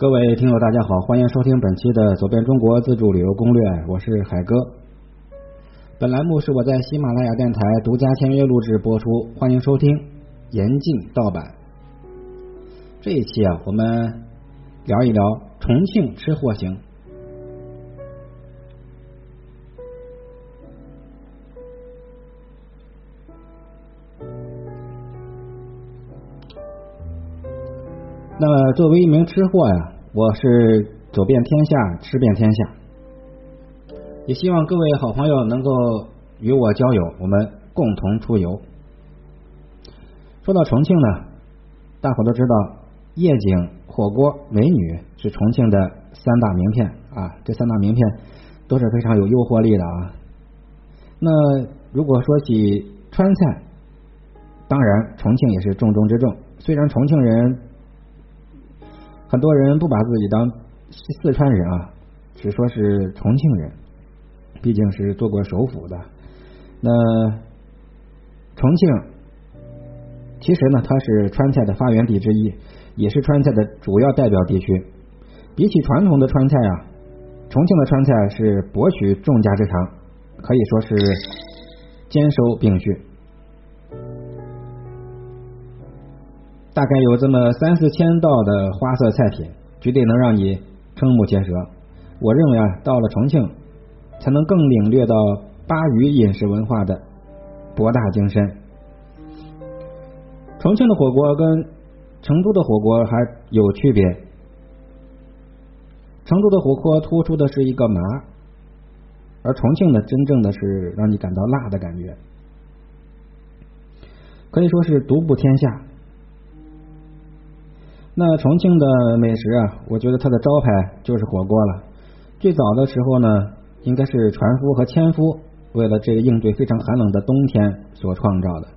各位听友，大家好，欢迎收听本期的《走遍中国自助旅游攻略》，我是海哥。本栏目是我在喜马拉雅电台独家签约录制播出，欢迎收听严禁盗版。这一期啊，我们聊一聊重庆吃货行。那么，作为一名吃货呀，我是走遍天下，吃遍天下。也希望各位好朋友能够与我交友，我们共同出游。说到重庆呢，大伙都知道，夜景、火锅、美女是重庆的三大名片啊。这三大名片都是非常有诱惑力的啊。那如果说起川菜，当然重庆也是重中之重。虽然重庆人。很多人不把自己当四川人啊，只说是重庆人，毕竟是做过首府的。那重庆其实呢，它是川菜的发源地之一，也是川菜的主要代表地区。比起传统的川菜啊，重庆的川菜是博取众家之长，可以说是兼收并蓄。大概有这么三四千道的花色菜品，绝对能让你瞠目结舌。我认为啊，到了重庆，才能更领略到巴渝饮食文化的博大精深。重庆的火锅跟成都的火锅还有区别，成都的火锅突出的是一个麻，而重庆的真正的是让你感到辣的感觉，可以说是独步天下。那重庆的美食啊，我觉得它的招牌就是火锅了。最早的时候呢，应该是船夫和纤夫为了这个应对非常寒冷的冬天所创造的。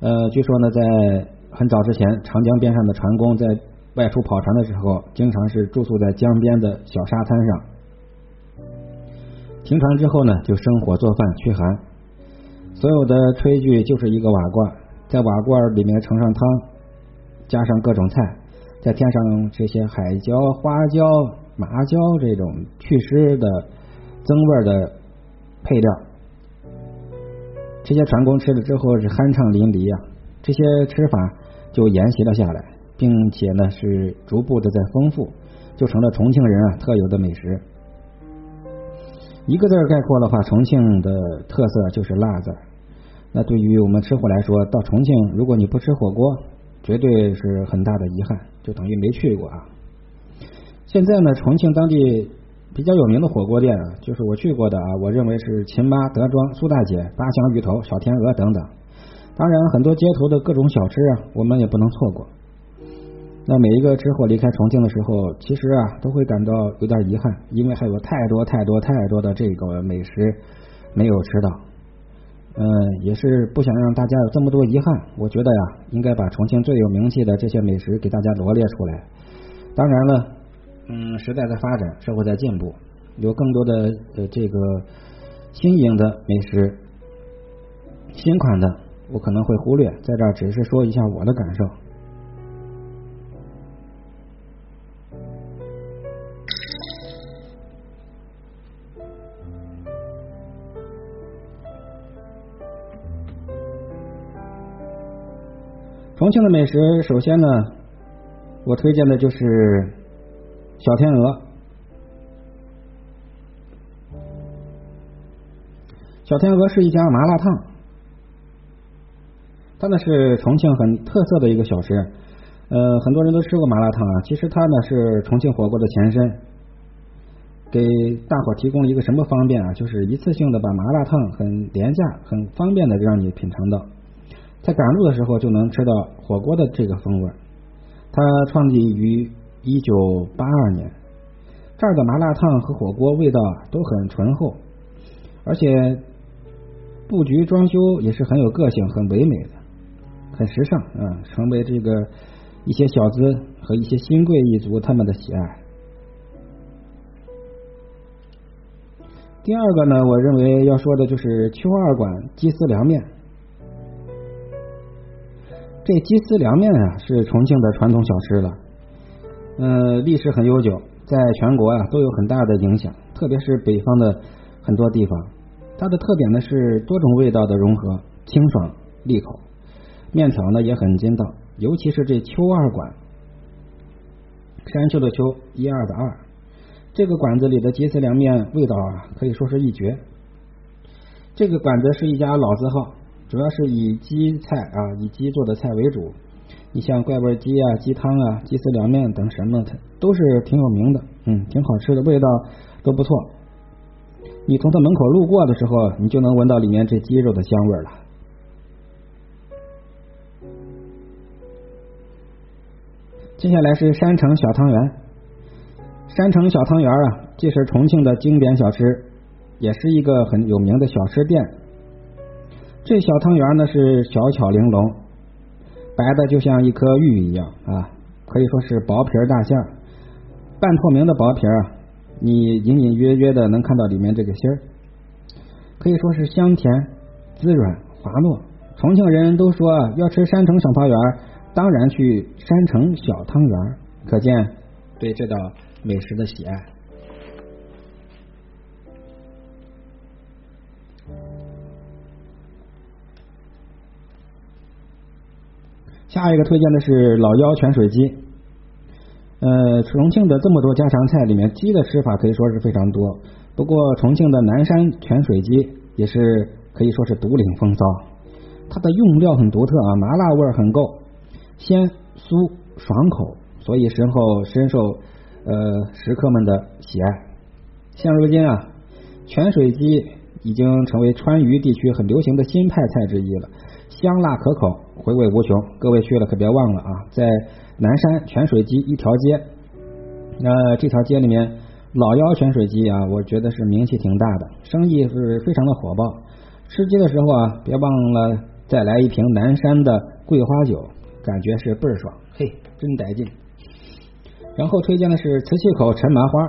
呃，据说呢，在很早之前，长江边上的船工在外出跑船的时候，经常是住宿在江边的小沙滩上。停船之后呢，就生火做饭驱寒。所有的炊具就是一个瓦罐，在瓦罐里面盛上汤，加上各种菜。再添上这些海椒、花椒、麻椒这种祛湿的、增味的配料，这些船工吃了之后是酣畅淋漓啊！这些吃法就沿袭了下来，并且呢是逐步的在丰富，就成了重庆人啊特有的美食。一个字概括的话，重庆的特色就是辣字。那对于我们吃货来说，到重庆如果你不吃火锅，绝对是很大的遗憾。就等于没去过啊！现在呢，重庆当地比较有名的火锅店啊，就是我去过的啊，我认为是秦妈、德庄、苏大姐、八香鱼头、小天鹅等等。当然，很多街头的各种小吃啊，我们也不能错过。那每一个吃货离开重庆的时候，其实啊，都会感到有点遗憾，因为还有太多太多太多的这个美食没有吃到。嗯，也是不想让大家有这么多遗憾。我觉得呀，应该把重庆最有名气的这些美食给大家罗列出来。当然了，嗯，时代在发展，社会在进步，有更多的呃这个新颖的美食、新款的，我可能会忽略，在这儿只是说一下我的感受。重庆的美食，首先呢，我推荐的就是小天鹅。小天鹅是一家麻辣烫，它呢是重庆很特色的一个小吃。呃，很多人都吃过麻辣烫啊，其实它呢是重庆火锅的前身。给大伙提供了一个什么方便啊？就是一次性的把麻辣烫很廉价、很方便的让你品尝到。在赶路的时候就能吃到火锅的这个风味。它创立于一九八二年，这儿的麻辣烫和火锅味道都很醇厚，而且布局装修也是很有个性、很唯美的，很时尚啊，成为这个一些小资和一些新贵一族他们的喜爱。第二个呢，我认为要说的就是邱二馆鸡丝凉面。这鸡丝凉面啊，是重庆的传统小吃了。呃，历史很悠久，在全国啊都有很大的影响，特别是北方的很多地方。它的特点呢是多种味道的融合，清爽利口，面条呢也很筋道，尤其是这秋二馆，山丘的丘，一二的二，这个馆子里的鸡丝凉面味道啊可以说是一绝。这个馆子是一家老字号，主要是以鸡菜啊以鸡做的菜为主。你像怪味鸡啊、鸡汤啊、鸡丝凉面等什么，它都是挺有名的，嗯，挺好吃的，味道都不错。你从它门口路过的时候，你就能闻到里面这鸡肉的香味了。接下来是山城小汤圆。山城小汤圆啊，既是重庆的经典小吃，也是一个很有名的小吃店。这小汤圆呢是小巧玲珑，白的就像一颗玉一样啊，可以说是薄皮大馅儿，半透明的薄皮啊。你隐隐约约的能看到里面这个芯儿，可以说是香甜、滋润、滑糯。重庆人都说要吃山城小汤圆，当然去山城小汤圆，可见对这道美食的喜爱。下一个推荐的是老幺泉水鸡。呃，重庆的这么多家常菜里面，鸡的吃法可以说是非常多。不过，重庆的南山泉水鸡也是可以说是独领风骚。它的用料很独特啊，麻辣味很够，鲜酥爽口，所以深后深受呃食客们的喜爱。现如今啊，泉水鸡已经成为川渝地区很流行的新派菜之一了，香辣可口，回味无穷。各位去了可别忘了啊，在。南山泉水鸡一条街，那这条街里面老幺泉水鸡啊，我觉得是名气挺大的，生意是非常的火爆。吃鸡的时候啊，别忘了再来一瓶南山的桂花酒，感觉是倍儿爽，嘿，真带劲。然后推荐的是瓷器口陈麻花，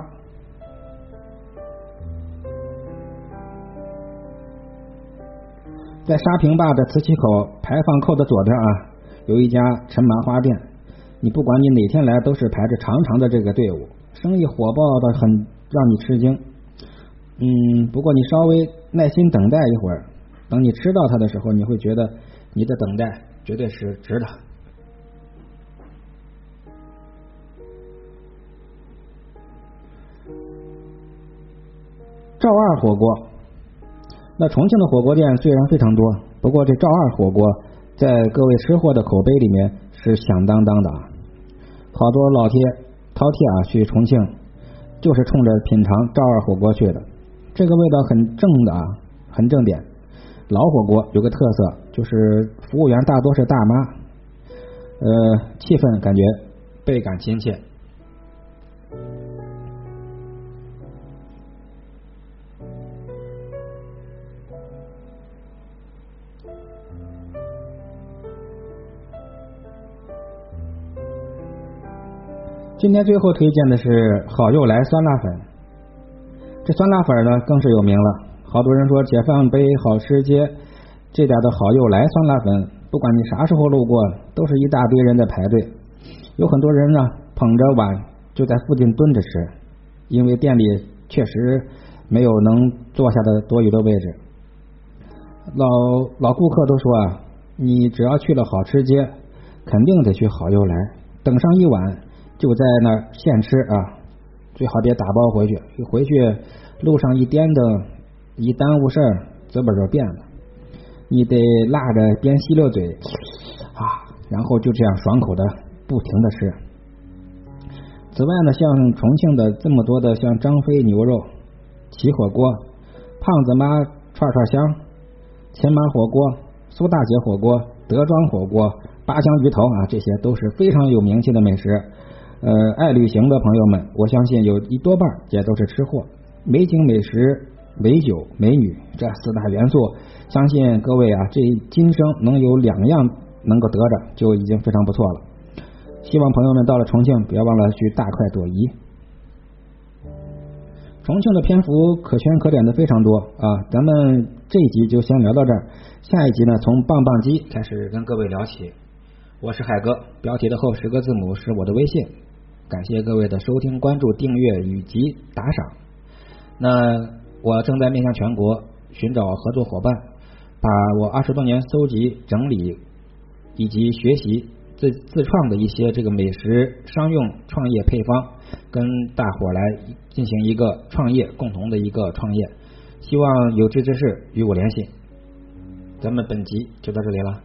在沙坪坝的瓷器口排放口的左边啊，有一家陈麻花店。你不管你哪天来，都是排着长长的这个队伍，生意火爆的很，让你吃惊。嗯，不过你稍微耐心等待一会儿，等你吃到它的时候，你会觉得你的等待绝对是值的。赵二火锅，那重庆的火锅店虽然非常多，不过这赵二火锅在各位吃货的口碑里面是响当当的啊。好多老铁饕餮啊，去重庆就是冲着品尝赵二火锅去的。这个味道很正的啊，很正点。老火锅有个特色，就是服务员大多是大妈，呃，气氛感觉倍感亲切。今天最后推荐的是好又来酸辣粉，这酸辣粉呢更是有名了。好多人说解放碑好吃街这点的好又来酸辣粉，不管你啥时候路过，都是一大堆人在排队。有很多人呢捧着碗就在附近蹲着吃，因为店里确实没有能坐下的多余的位置。老老顾客都说啊，你只要去了好吃街，肯定得去好又来，等上一碗。就在那儿现吃啊，最好别打包回去，回去路上一颠的，一耽误事儿，嘴巴就变了。你得辣着边吸溜嘴啊，然后就这样爽口的不停的吃。此外呢，像重庆的这么多的像张飞牛肉、齐火锅、胖子妈串串香、秦麻火锅、苏大姐火锅、德庄火锅、八香鱼头啊，这些都是非常有名气的美食。呃，爱旅行的朋友们，我相信有一多半也都是吃货。美景、美食、美酒、美女这四大元素，相信各位啊，这今生能有两样能够得着，就已经非常不错了。希望朋友们到了重庆，别忘了去大快朵颐。重庆的篇幅可圈可点的非常多啊，咱们这一集就先聊到这儿，下一集呢，从棒棒鸡开始跟各位聊起。我是海哥，标题的后十个字母是我的微信。感谢各位的收听、关注、订阅以及打赏。那我正在面向全国寻找合作伙伴，把我二十多年搜集、整理以及学习自自创的一些这个美食商用创业配方，跟大伙来进行一个创业，共同的一个创业。希望有志之士与我联系。咱们本集就到这里了。